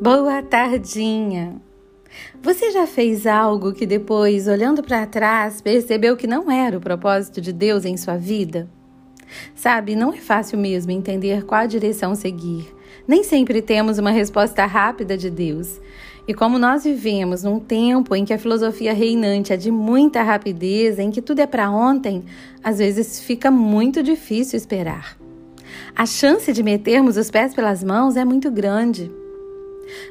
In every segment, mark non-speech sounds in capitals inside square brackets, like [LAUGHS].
Boa tardinha! Você já fez algo que depois, olhando para trás, percebeu que não era o propósito de Deus em sua vida? Sabe, não é fácil mesmo entender qual direção seguir. Nem sempre temos uma resposta rápida de Deus. E como nós vivemos num tempo em que a filosofia reinante é de muita rapidez, em que tudo é para ontem, às vezes fica muito difícil esperar. A chance de metermos os pés pelas mãos é muito grande.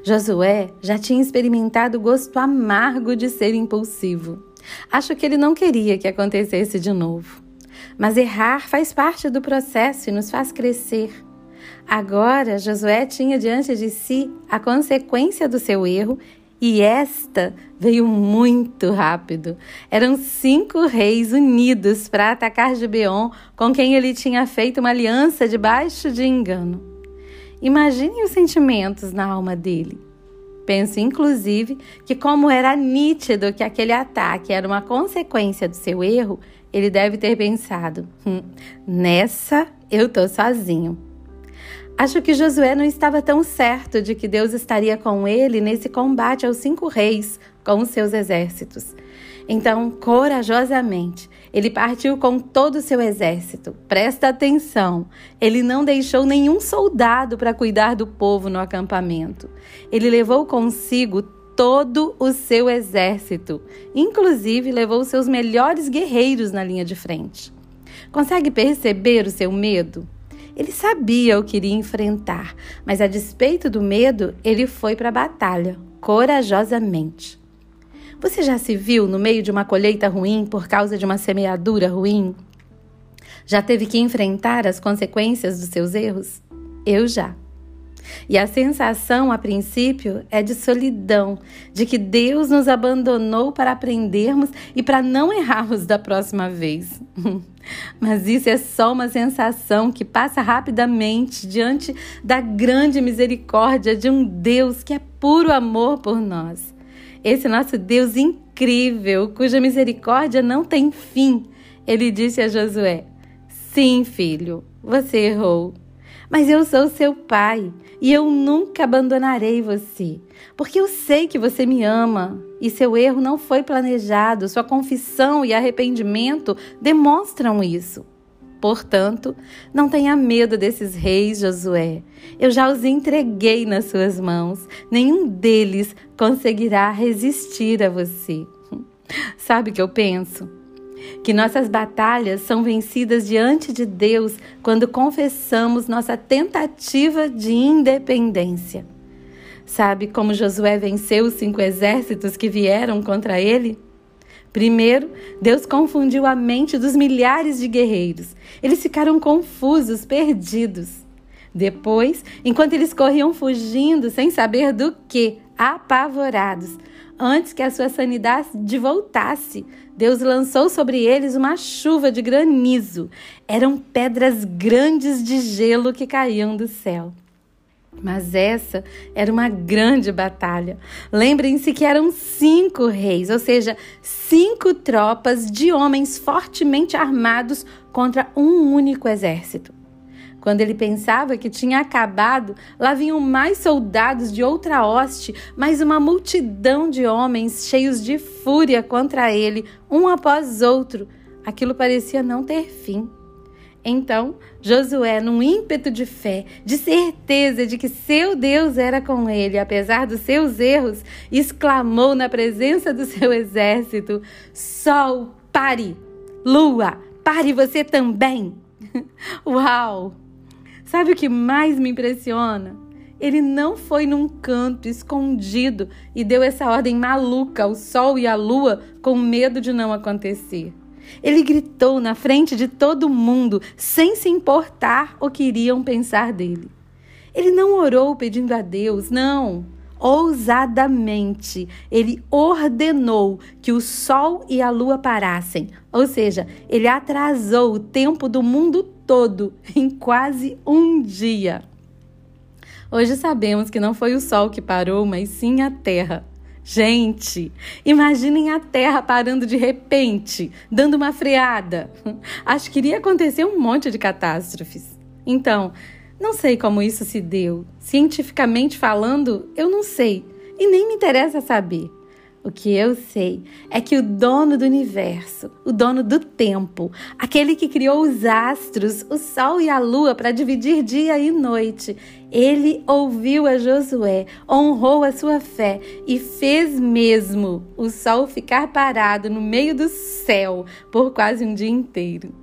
Josué já tinha experimentado o gosto amargo de ser impulsivo. Acho que ele não queria que acontecesse de novo. Mas errar faz parte do processo e nos faz crescer. Agora, Josué tinha diante de si a consequência do seu erro e esta veio muito rápido. Eram cinco reis unidos para atacar Gibeon, com quem ele tinha feito uma aliança debaixo de engano. Imaginem os sentimentos na alma dele. Penso, inclusive, que, como era nítido que aquele ataque era uma consequência do seu erro, ele deve ter pensado: hum, nessa eu tô sozinho. Acho que Josué não estava tão certo de que Deus estaria com ele nesse combate aos cinco reis com os seus exércitos. Então, corajosamente, ele partiu com todo o seu exército. Presta atenção, ele não deixou nenhum soldado para cuidar do povo no acampamento. Ele levou consigo todo o seu exército, inclusive levou seus melhores guerreiros na linha de frente. Consegue perceber o seu medo? Ele sabia o que iria enfrentar, mas a despeito do medo, ele foi para a batalha, corajosamente. Você já se viu no meio de uma colheita ruim por causa de uma semeadura ruim? Já teve que enfrentar as consequências dos seus erros? Eu já. E a sensação, a princípio, é de solidão, de que Deus nos abandonou para aprendermos e para não errarmos da próxima vez. [LAUGHS] Mas isso é só uma sensação que passa rapidamente diante da grande misericórdia de um Deus que é puro amor por nós. Esse nosso Deus incrível, cuja misericórdia não tem fim. Ele disse a Josué: Sim, filho, você errou. Mas eu sou seu pai e eu nunca abandonarei você, porque eu sei que você me ama e seu erro não foi planejado, sua confissão e arrependimento demonstram isso. Portanto, não tenha medo desses reis, Josué. Eu já os entreguei nas suas mãos. Nenhum deles conseguirá resistir a você. [LAUGHS] Sabe o que eu penso? Que nossas batalhas são vencidas diante de Deus quando confessamos nossa tentativa de independência. Sabe como Josué venceu os cinco exércitos que vieram contra ele? Primeiro, Deus confundiu a mente dos milhares de guerreiros. Eles ficaram confusos, perdidos. Depois, enquanto eles corriam fugindo, sem saber do que, apavorados, antes que a sua sanidade voltasse, Deus lançou sobre eles uma chuva de granizo. Eram pedras grandes de gelo que caíam do céu. Mas essa era uma grande batalha. Lembrem-se que eram cinco reis, ou seja, cinco tropas de homens fortemente armados contra um único exército. Quando ele pensava que tinha acabado, lá vinham mais soldados de outra hoste, mais uma multidão de homens cheios de fúria contra ele, um após outro. Aquilo parecia não ter fim. Então, Josué, num ímpeto de fé, de certeza de que seu Deus era com ele, apesar dos seus erros, exclamou na presença do seu exército: Sol, pare! Lua, pare você também! [LAUGHS] Uau! Sabe o que mais me impressiona? Ele não foi num canto escondido e deu essa ordem maluca ao sol e à lua com medo de não acontecer. Ele gritou na frente de todo mundo, sem se importar o que iriam pensar dele. Ele não orou pedindo a Deus, não. Ousadamente, ele ordenou que o sol e a lua parassem, ou seja, ele atrasou o tempo do mundo todo [LAUGHS] em quase um dia. Hoje sabemos que não foi o sol que parou, mas sim a terra. Gente, imaginem a Terra parando de repente, dando uma freada. Acho que iria acontecer um monte de catástrofes. Então, Não sei como isso se deu. Cientificamente falando, eu não sei e nem me interessa saber. O que eu sei é que o dono do universo, o dono do tempo, aquele que criou os astros, o sol e a lua para dividir dia e noite, ele ouviu a Josué, honrou a sua fé e fez mesmo o sol ficar parado no meio do céu por quase um dia inteiro.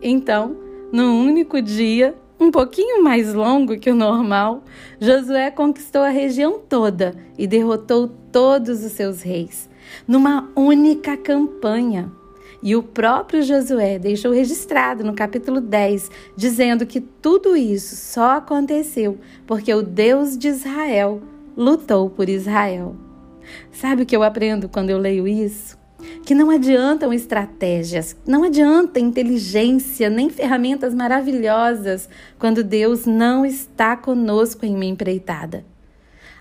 Então, num único dia, um pouquinho mais longo que o normal, Josué conquistou a região toda e derrotou todos os seus reis, numa única campanha. E o próprio Josué deixou registrado no capítulo 10, dizendo que tudo isso só aconteceu porque o Deus de Israel lutou por Israel. Sabe o que eu aprendo quando eu leio isso? Que não adiantam estratégias, não adianta inteligência, nem ferramentas maravilhosas quando Deus não está conosco em uma empreitada.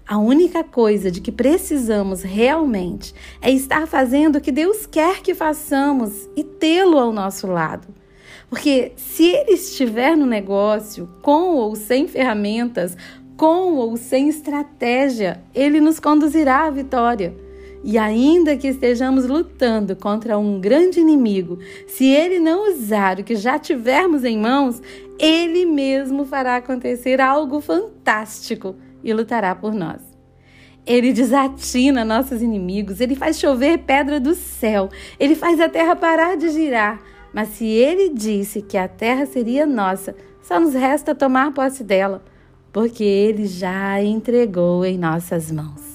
A única coisa de que precisamos realmente é estar fazendo o que Deus quer que façamos e tê-lo ao nosso lado. Porque se ele estiver no negócio, com ou sem ferramentas, com ou sem estratégia, ele nos conduzirá à vitória. E ainda que estejamos lutando contra um grande inimigo, se ele não usar o que já tivermos em mãos, ele mesmo fará acontecer algo fantástico e lutará por nós. Ele desatina nossos inimigos, ele faz chover pedra do céu, ele faz a terra parar de girar. Mas se ele disse que a terra seria nossa, só nos resta tomar posse dela, porque ele já a entregou em nossas mãos.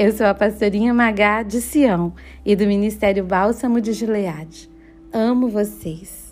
Eu sou a pastorinha Magá de Sião e do Ministério Bálsamo de Gileade. Amo vocês.